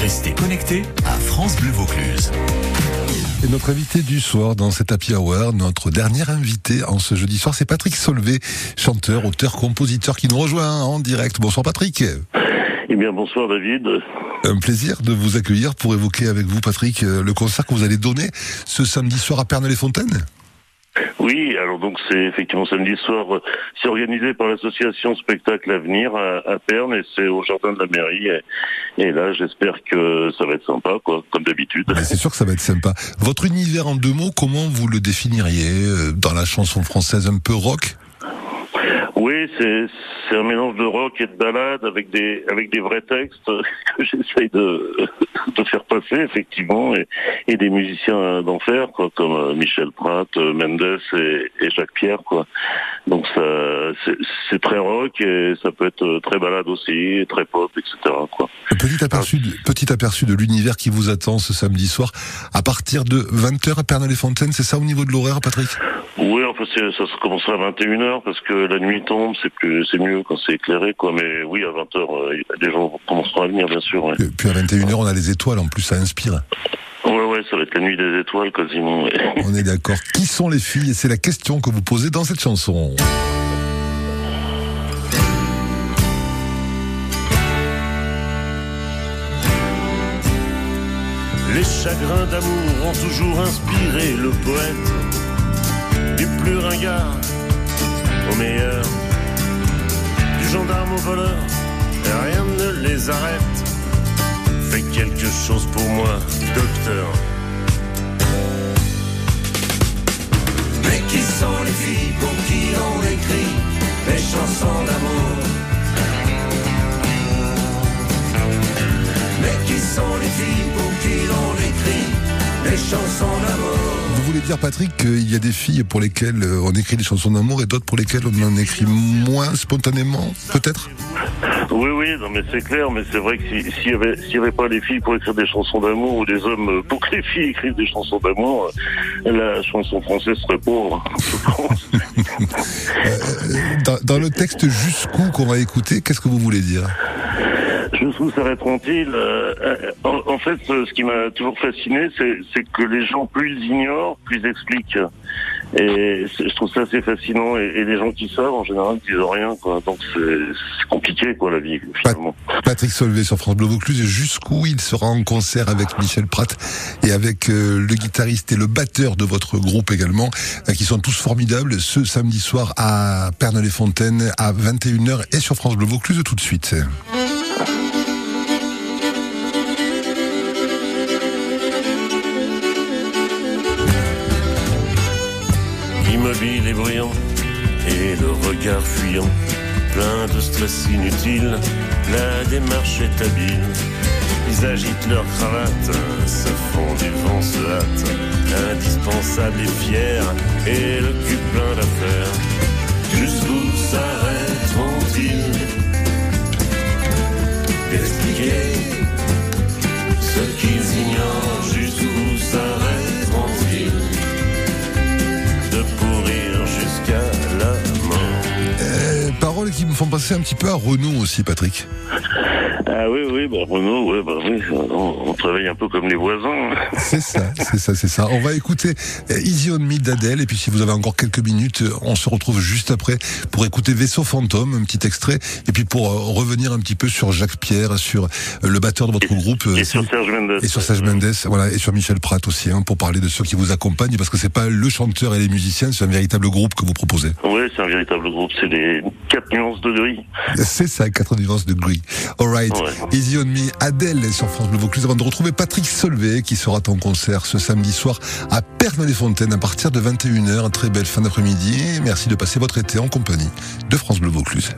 Restez connectés à France Bleu Vaucluse. Et notre invité du soir dans cet Happy Hour, notre dernier invité en ce jeudi soir, c'est Patrick Solvay, chanteur, auteur, compositeur qui nous rejoint en direct. Bonsoir Patrick. Eh bien, bonsoir David. Un plaisir de vous accueillir pour évoquer avec vous, Patrick, le concert que vous allez donner ce samedi soir à Pernel-les-Fontaines. Oui, alors donc c'est effectivement samedi soir, euh, c'est organisé par l'association Spectacle Avenir à, à Perne et c'est au jardin de la mairie. Et, là, j'espère que ça va être sympa, quoi, comme d'habitude. C'est sûr que ça va être sympa. Votre univers en deux mots, comment vous le définiriez euh, dans la chanson française un peu rock? Oui, c'est un mélange de rock et de ballade avec des avec des vrais textes que j'essaye de de faire passer effectivement et, et des musiciens d'enfer quoi comme euh, Michel Pratt, euh, Mendes et, Jacques Pierre quoi. Donc ça c'est très rock et ça peut être très balade aussi, très pop etc quoi. Petit aperçu de, petit aperçu de l'univers qui vous attend ce samedi soir à partir de 20h à Pernod-les-Fontaines, c'est ça au niveau de l'horaire Patrick? Oui, enfin c'est- ça se commencera à 21h parce que la nuit tombe, c'est plus c'est mieux quand c'est éclairé quoi mais oui à 20h euh, les gens commenceront à venir bien sûr. Ouais. Et Puis à 21h, on a les étoiles, en plus ça inspire. Ouais ouais, ça va être la nuit des étoiles quasiment. ouais. On est d'accord. Qui sont les filles? Et c'est la question que vous posez dans cette chanson. Les chagrins d'amour ont toujours inspiré le poète. Du plus ringard au meilleur, du gendarme au voleur, et rien ne les arrête. Fais quelque chose pour moi, docteur. Mais qui sont les filles pour qui on écrit les chansons d'amour? Mais qui sont les filles pour qui l'on écrit les chansons d'amour. Vous voulez dire, Patrick, qu'il y a des filles pour lesquelles euh, on écrit des chansons d'amour et d'autres pour lesquelles on en écrit moins spontanément, peut-être? Oui, oui, non, mais c'est clair, mais c'est vrai que si- s'il y avait, pas les filles pour écrire des chansons d'amour ou des hommes euh, pour que les filles écrivent des chansons d'amour, euh, la chanson française serait pauvre, je pense. dans, dans le texte jusqu'où qu'on va écouter, qu'est-ce que vous voulez dire? Jusqu'où s'arrêteront-ils euh, euh, en, en fait, euh, ce qui m'a toujours fasciné, c'est que les gens, plus ils ignorent, plus ils expliquent. Et je trouve ça assez fascinant. Et, les gens qui savent, en général, disent rien, quoi. Donc c'est compliqué, quoi, la vie, finalement. Patrick Solvay sur France Bleu Vaucluse, jusqu'où il sera en concert avec Michel Pratt et avec euh, le guitariste et le batteur de votre groupe également, qui sont tous formidables, ce samedi soir à Pernod-les-Fontaines à 21h et sur France Bleu Vaucluse tout de suite. Immobile et bruyant, et le regard fuyant, plein de stress inutile, la démarche est habile. Ils agitent leur cravate, se font du vent, se hâtent, indispensable et fier, et le cul plein d'affaires. Jusqu'où s'arrêteront-ils? D'expliquer paroles qui me font penser un petit peu à Renaud aussi, Patrick. Ah oui, oui, bah, Renaud, ouais, bah, oui, bah, on, travaille un peu comme les voisins. C'est ça, c'est ça, c'est ça. On va écouter euh, Easy on Me d'Adèle, et puis si vous avez encore quelques minutes, euh, on se retrouve juste après pour écouter Vaisseau Fantôme, un petit extrait, et puis pour euh, revenir un petit peu sur Jacques Pierre, sur le batteur de votre groupe. Et sur Serge Mendes. Et sur Serge Mendes, voilà, et sur Michel Pratt aussi, hein, pour parler de ceux qui vous accompagnent, parce que c'est pas le chanteur et les musiciens, c'est un véritable groupe que vous proposez. Oui, c'est un véritable groupe, c'est des 4 nuances de gris. C'est ça, 4 nuances de gris. Alright. Ouais. Easy on me, Adèle sur France Bleu Vaucluse avant de retrouver Patrick Solvay qui sera en concert ce samedi soir à Pernes-les-Fontaines à partir de 21h. Très belle fin d'après-midi. Merci de passer votre été en compagnie de France Bleu Vaucluse.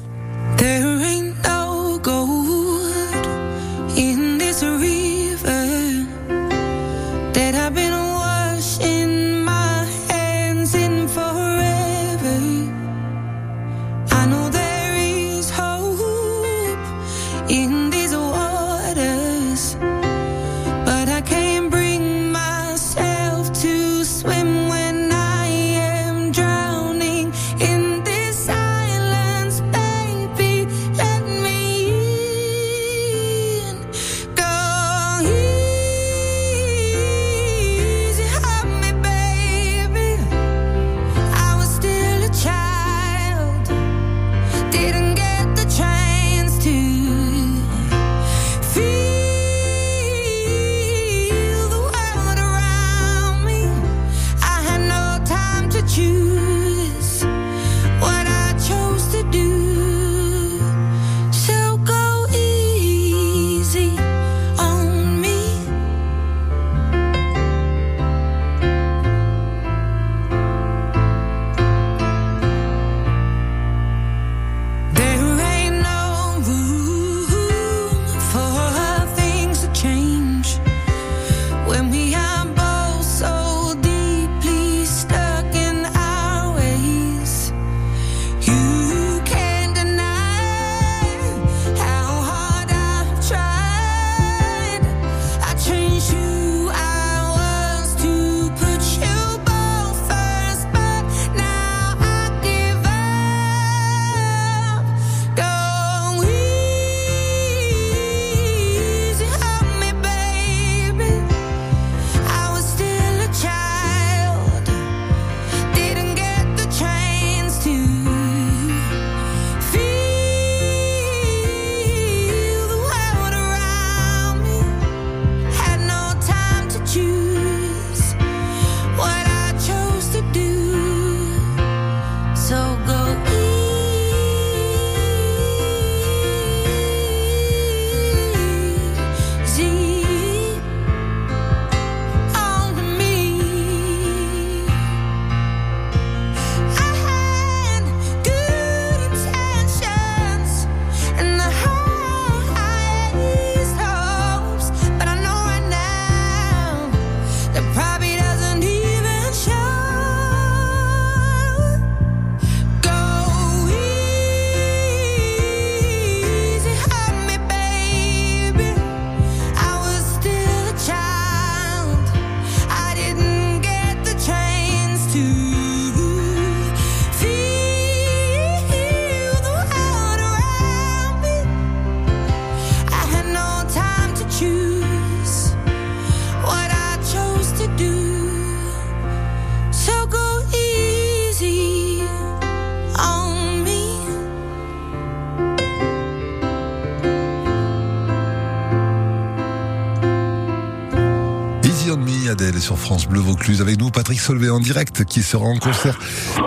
On Me, Adèle, sur France Bleu Vaucluse. Avec nous, Patrick Solvay en direct, qui sera en concert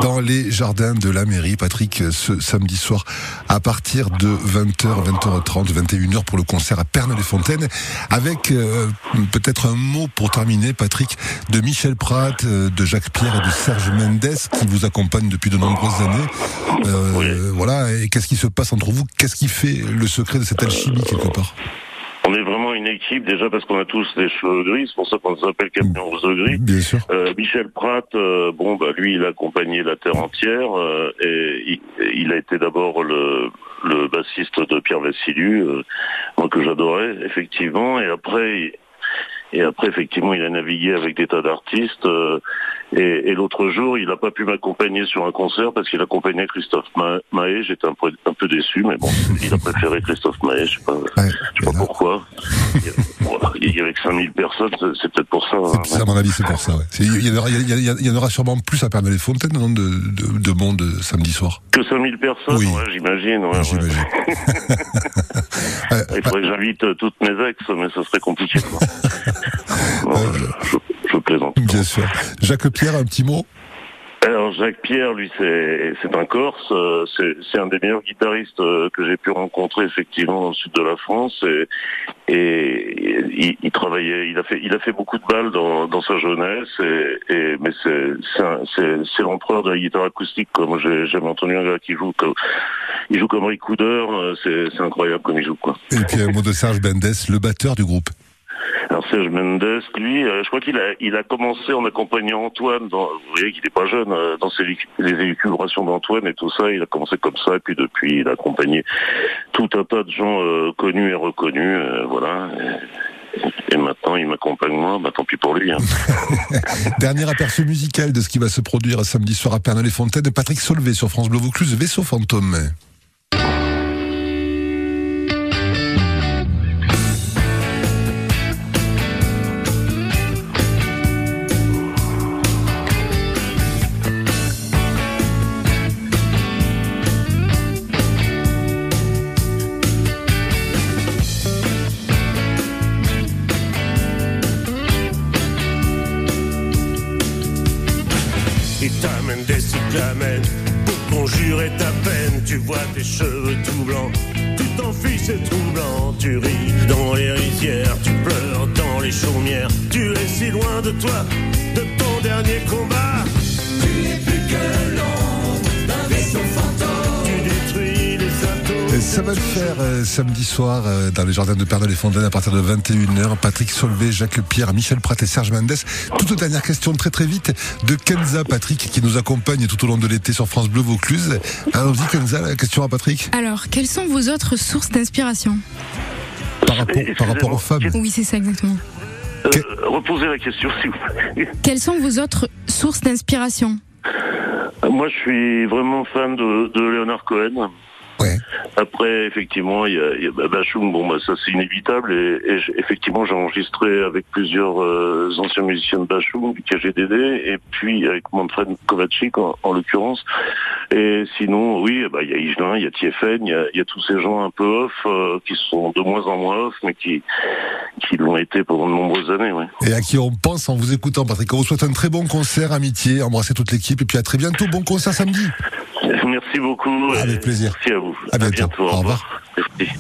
dans les jardins de la mairie. Patrick, ce samedi soir, à partir de 20h, 20h30, 21h pour le concert à Pernes-les-Fontaines. Avec euh, peut-être un mot pour terminer, Patrick, de Michel Pratt, euh, de Jacques Pierre et de Serge Mendes, qui vous accompagnent depuis de nombreuses années. Euh, Voilà. Et qu'est-ce qui se passe entre vous? Qu'est-ce qui fait le secret de cette alchimie, quelque part? On est vraiment une équipe déjà parce qu'on a tous des cheveux gris, c'est pour ça qu'on s'appelle Camion Rose Gris. Bien sûr. Euh, Michel Pratt, euh, bon bah lui il a accompagné la terre entière euh, et il, il a été d'abord le, le bassiste de Pierre Vassiliou, euh, moi que j'adorais effectivement, et après et après effectivement il a navigué avec des tas d'artistes euh, et, et l'autre jour il n'a pas pu m'accompagner sur un concert parce qu'il accompagnait Christophe Ma- Maé, j'étais un peu, un peu déçu mais bon il a préféré Christophe Maé, je sais pas, Ouais, je sais pas pourquoi. Il y avait que 5000 personnes, c'est- peut-être pour ça. hein. À mon avis, c'est pour ça. Ouais. Il y, en aura- il y a- il y a- il y en aura sûrement plus à Pernes-les-Fontaines non, de, de, de monde euh, samedi soir. Que 5000 personnes, Oui. ouais, j'imagine. J'imagine. Euh, Il faudrait que j'invite euh, toutes mes ex, mais ça serait compliqué. Quoi. Je, je- plaisante. Bien sûr. Jacques Pierre, un petit mot Alors Jacques Pierre, lui, c'est c'est un Corse. euh, C'est un des meilleurs guitaristes euh, que j'ai pu rencontrer effectivement dans le sud de la France. Et, et il, il travaillait, il a fait, il a fait beaucoup de balles dans, dans sa jeunesse. Et, et mais c'est l'empereur de la guitare acoustique. Comme j'ai jamais entendu un gars qui joue comme il joue comme Rick euh, C'est incroyable comme il joue quoi. Et puis un mot de Serge Mendes, le batteur du groupe. Alors Serge Mendes, lui, euh, je crois qu'il a, commencé en accompagnant Antoine. Dans, vous voyez qu'il n'est pas jeune euh, dans ses, les élucubrations d'Antoine et tout ça. Il a commencé comme ça, et puis depuis, il a accompagné tout un tas de gens euh, connus et reconnus. voilà. Et, maintenant, il m'accompagne moi. Bah, tant pis pour lui. Hein. Dernier aperçu musical de ce qui va se produire samedi soir à Pernes-les-Fontaines. Patrick Solvay sur France Bleu Vaucluse, Vaisseau Fantôme. Pour conjurer ta peine. Tu vois tes cheveux tout blancs, tu t'en fiches, c'est troublant. Tu ris dans les rizières, tu pleures dans les chaumières. Tu es si loin de toi, de ton dernier combat. Ça va le faire euh, samedi soir euh, dans les jardins de Pernes-les-Fontaines à partir de 21h. Patrick Solvay, Jacques Pierre, Michel Pratt et Serge Mendes. Toute dernière question très très vite de Kenza Patrick qui nous accompagne tout au long de l'été sur France Bleu Vaucluse. Allons-y Kenza, la question à Patrick Alors, quelles sont vos autres sources d'inspiration? Par rapport, par rapport aux femmes. Oui, c'est ça exactement. Euh, Que- reposez la question, s'il vous plaît. Quelles sont vos autres sources d'inspiration? Moi, je suis vraiment fan de, de Leonard Cohen. Ouais. Après, effectivement, il y a, y a bah, Bachung, bon, bah, ça c'est inévitable. Et, effectivement, j'ai enregistré avec plusieurs euh, anciens musiciens de Bachung, du KGDD, et puis avec Manfred Kovacic en, en l'occurrence. Et sinon, oui, bah, il y a Igelin, il y a Tiefen, il y a, il y a tous ces gens un peu off euh, qui sont de moins en moins off, mais qui, qui l'ont été pendant de nombreuses années. Ouais. Et à qui on pense en vous écoutant Patrick. On vous souhaite un très bon concert, amitié, embrassez toute l'équipe et puis à très bientôt. Bon concert samedi. Merci beaucoup. Avec plaisir. Merci à vous. À bientôt. Au revoir. Merci.